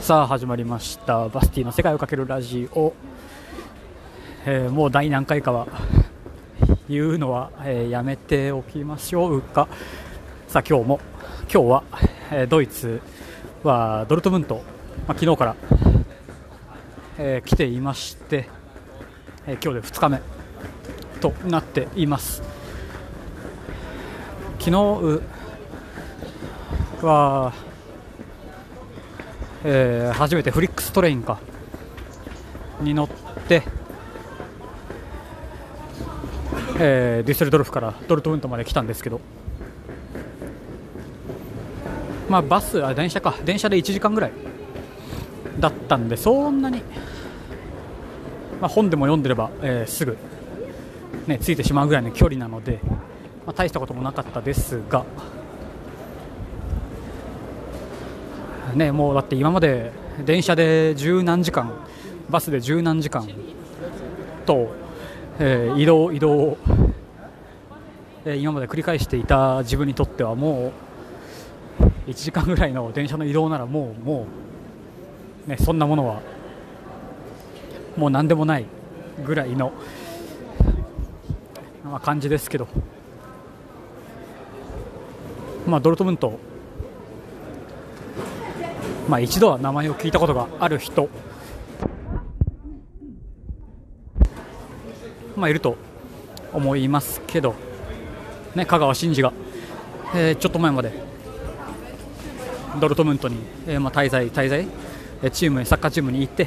さあ始まりました。バスティの世界をかけるラジオ、えーもう第何回かは言うのは、えーやめておきましょうか。さあ今日も今日は、えードイツはドルトムント、まあ、昨日から、えー来ていまして、えー今日で2日目となっています。昨日は、えー初めてフリックストレインか。に乗って、えーデュッセルドルフからドルトムントまで来たんですけど、まあ、バスあ電車か。電車で1時間ぐらい。だったんでそんなに、まあ、本でも読んでれば、えーすぐ、ね、着いてしまうぐらいの距離なので、まあ、大したこともなかったですが。ね、もうだって今まで電車で十何時間バスで十何時間と、えー移動、移動を、えー今まで繰り返していた自分にとってはもう1時間ぐらいの電車の移動ならもうもう、ね、そんなものはもう何でもないぐらいの、まあ、感じですけど、まあ、ドルトムントまあ、一度は名前を聞いたことがある人、まあ、いると思いますけど、ね、香川真司が、えーちょっと前まで。ドルトムントに、えーまあ、滞在、滞在？チームサッカーチームに行って、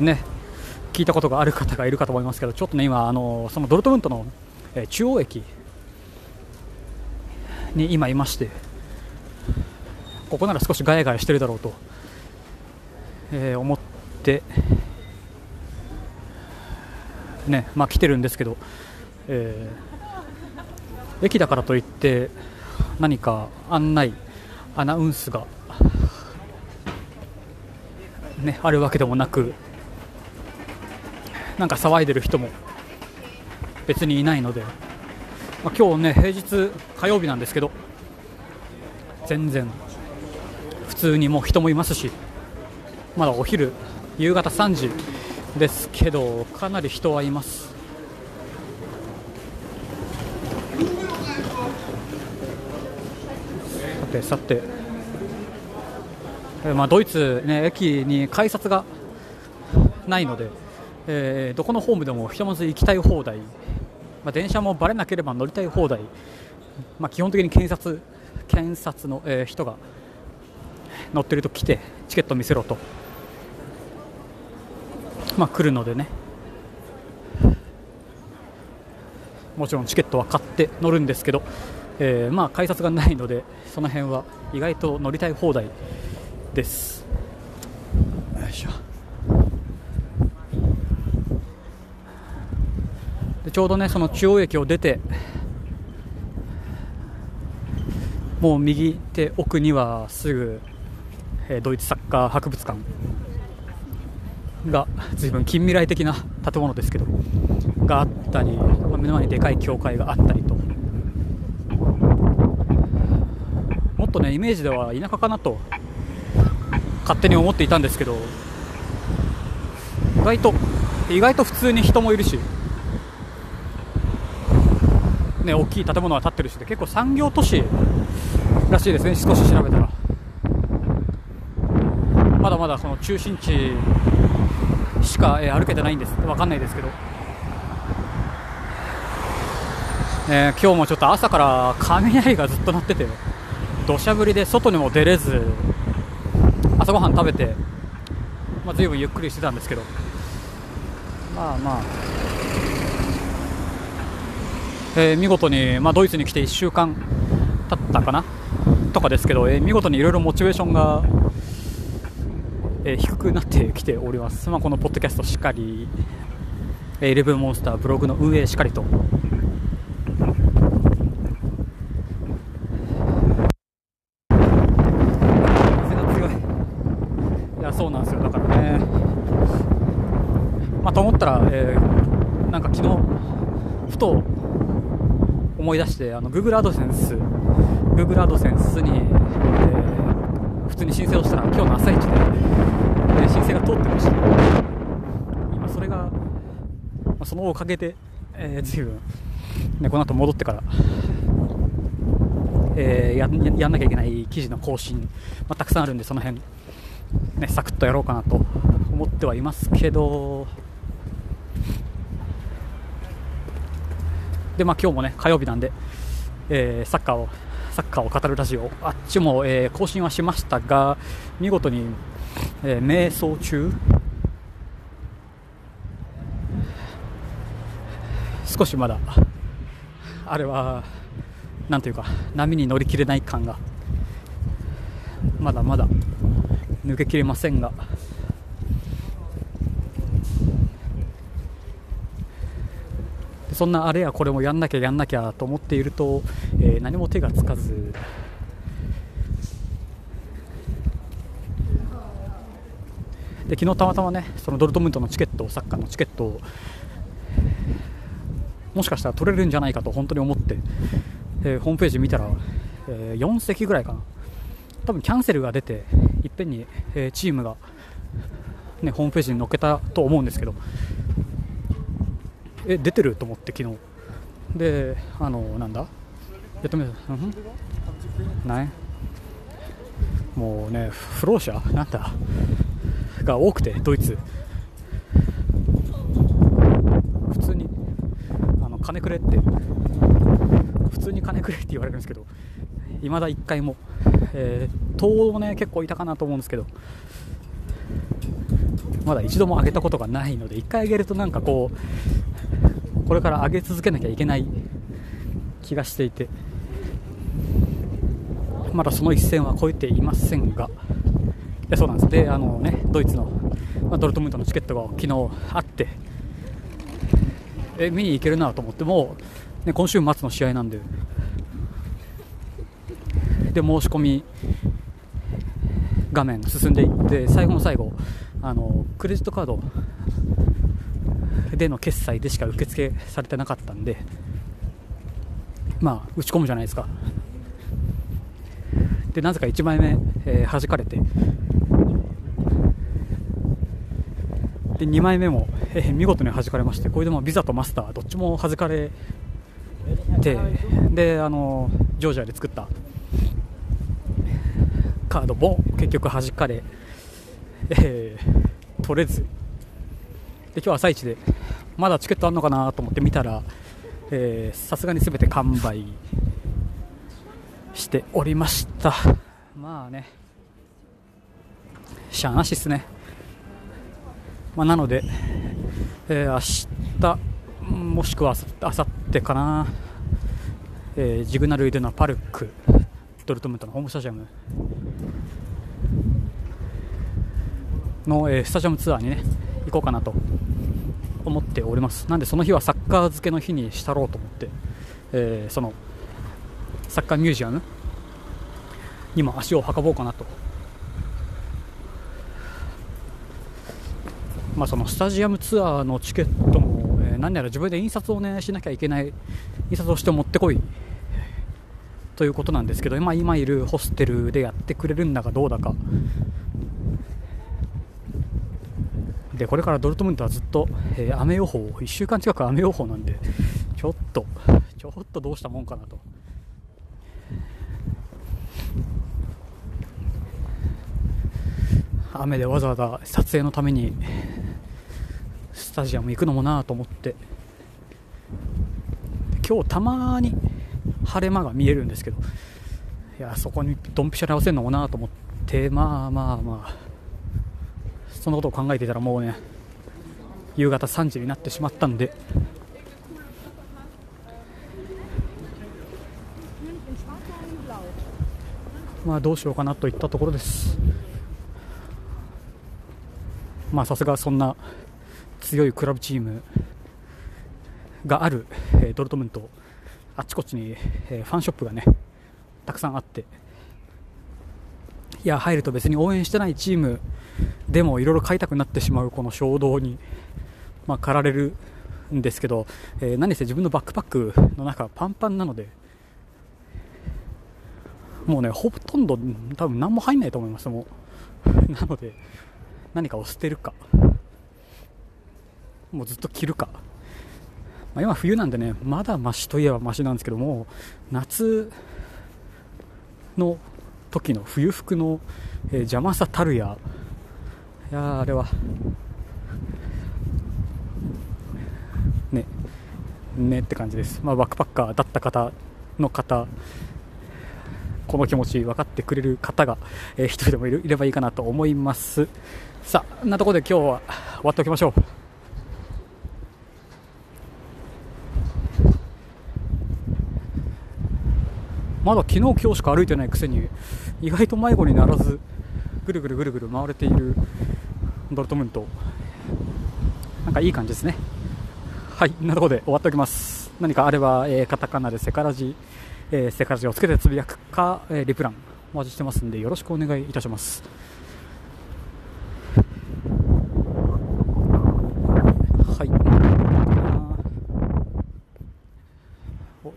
ね、聞いたことがある方がいるかと思いますけど、ちょっとね、今、あのそのドルトムントの、えー中央駅に今いましてここなら少しガヤガヤしてるだろうと、えー思ってねまあ来てるんですけど、えー駅だからといって何か案内アナウンスがねあるわけでもなくなんか騒いでる人も別にいないのでまあ、今日ね平日火曜日なんですけど全然普通にもう人もいますしまだお昼夕方3時ですけどかなり人はいます。さてさて、えまあ、ドイツ、ね、駅に改札がないので、えーどこのホームでもひとまず行きたい放題まあ、電車もバレなければ乗りたい放題、まあ、基本的に検察検察の、えー人が乗ってると来てチケット見せろと、まあ、来るのでね。もちろんチケットは買って乗るんですけど、えーまあ、改札がないのでその辺は意外と乗りたい放題です。よいしょ。ちょうどねその中央駅を出てもう右手奥にはすぐ、えードイツサッカー博物館が随分近未来的な建物ですけどがあったり、まあ目の前にでかい教会があったりと。もっとねイメージでは田舎かなと勝手に思っていたんですけど意外と意外と普通に人もいるしね、大きい建物が建ってるしで結構産業都市らしいですね、少し調べたら。まだまだその中心地しか、えー歩けてないんです、わかんないですけど、えー今日もちょっと朝から雷がずっと鳴ってて、土砂降りで外にも出れず、朝ごはん食べて、まあ、随分ゆっくりしてたんですけど、まあまあ。えー見事に、まあ、ドイツに来て1週間経ったかな？とかですけど、えー見事にいろいろモチベーションが、えー低くなってきております、まあ、このポッドキャストしっかり、えーイレブンモンスターブログの運営しっかりと。風が強いいやそうなんですよだからねまあと思ったら、えーなんか昨日ふと思い出してあの Google アドセンス Google アドセンスに、えー、普通に申請をしたら今日の朝一で、え、申請が通ってました。今それが、まあ、そのおかげで、えー、随分、ね、この後戻ってから、えー、ややんなきゃいけない記事の更新、まあ、たくさんあるんでその辺、ね、サクッとやろうかなと思ってはいますけどで、まあ、今日もね火曜日なんで、えー、サッカーをサッカーを語るラジオ。あっちも、えー、更新はしましたが見事に、えー、瞑想中。少しまだあれはなんというか波に乗り切れない感がまだまだ抜けきれませんが。そんなあれやこれもやんなきゃやんなきゃと思っていると、えー、何も手がつかず。で昨日たまたまねそのドルトムントのチケットサッカーのチケットをもしかしたら取れるんじゃないかと本当に思って、えー、ホームページ見たら、えー、4席ぐらいかな。多分キャンセルが出ていっぺんに、えー、チームが、ね、ホームページに載っけたと思うんですけど。え出てる？と思って昨日。であのなんだ？やってみるう。ん？ない？もうね不老者？なんだ？が多くてドイツ。普通にあの金くれって。普通に金くれって言われるんですけどいまだ1回も、えー、もね結構いたかなと思うんですけど。まだ一度も上げたことがないので1回上げるとなんかこうこれから上げ続けなきゃいけない気がしていてまだその一線は超えていませんがそうなんです。であの、ね、ドイツの、まあ、ドルトムントのチケットが昨日あってえ見に行けるなと思っても、ね、今週末の試合なんでで申し込み画面進んでいって最後の最後あのクレジットカードでの決済でしか受付されてなかったんでまあ打ち込むじゃないですか。でなぜか1枚目、えー、弾かれてで2枚目も、えー、見事に弾かれましてこれでもビザとマスターどっちも弾かれてであのジョージアで作ったカードも結局弾かれ、えー、取れずで今日朝一でまだチケットあるのかなと思って見たらさすがに全て完売しておりました。まあね。しゃあなしっすね、まあ、なので、えー、明日もしくはあさってかな、えー、ジグナルイデナパルクドルトムントのホームスタジアムの、えー、スタジアムツアーにね行こうかなと思っております。なんでその日はサッカー漬けの日にしたろうと思って、えー、そのサッカーミュージアムにも足を運ぼうかなと。まあそのスタジアムツアーのチケットも、えー、何やら自分で印刷をねしなきゃいけない印刷をして持ってこいということなんですけど、まあ、今いるホステルでやってくれるんだかどうだか。でこれからドルトムントはずっと、えー、雨予報1週間近く雨予報なんでちょっとちょっとどうしたもんかなと。雨でわざわざ撮影のためにスタジアム行くのもなと思って。今日たまに晴れ間が見えるんですけどいやそこにドンピシャに合わせるのもなと思ってまあまあまあ。そんなことを考えていたらもうね夕方3時になってしまったんで。まあどうしようかなといったところです。まあさすがそんな強いクラブチームがある、えー、ドルトムント。あちこちに、えー、ファンショップがねたくさんあって。いや入ると別に応援してないチームでもいろいろ買いたくなってしまうこの衝動に、まあ、駆られるんですけど、えー、何せ自分のバックパックの中パンパンなのでもうねほとんど多分何も入んないと思います。もう なので何かを捨てるかもうずっと着るか、まあ、今冬なんでねまだマシといえばマシなんですけども夏の時の冬服の、えー、邪魔さたるや。いやあれは。ね。ねって感じです、まあ、バックパッカーだった方の方この気持ち分かってくれる方が、えー、一人でもいるいればいいかなと思います。さあなところで今日は終わっておきましょう。まだ昨日今日しか歩いてないくせに意外と迷子にならずぐるぐるぐるぐる回れているドルトムントなんかいい感じですね。はいなところで終わっておきます。何かあれば、えー、カタカナでセカラジ、えー、セカラジをつけてつぶやくか、えー、リプランお待ちしてますんでよろしくお願いいたします。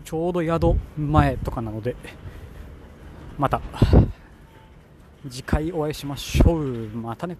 ちょうど宿前とかなのでまた次回お会いしましょう。またね。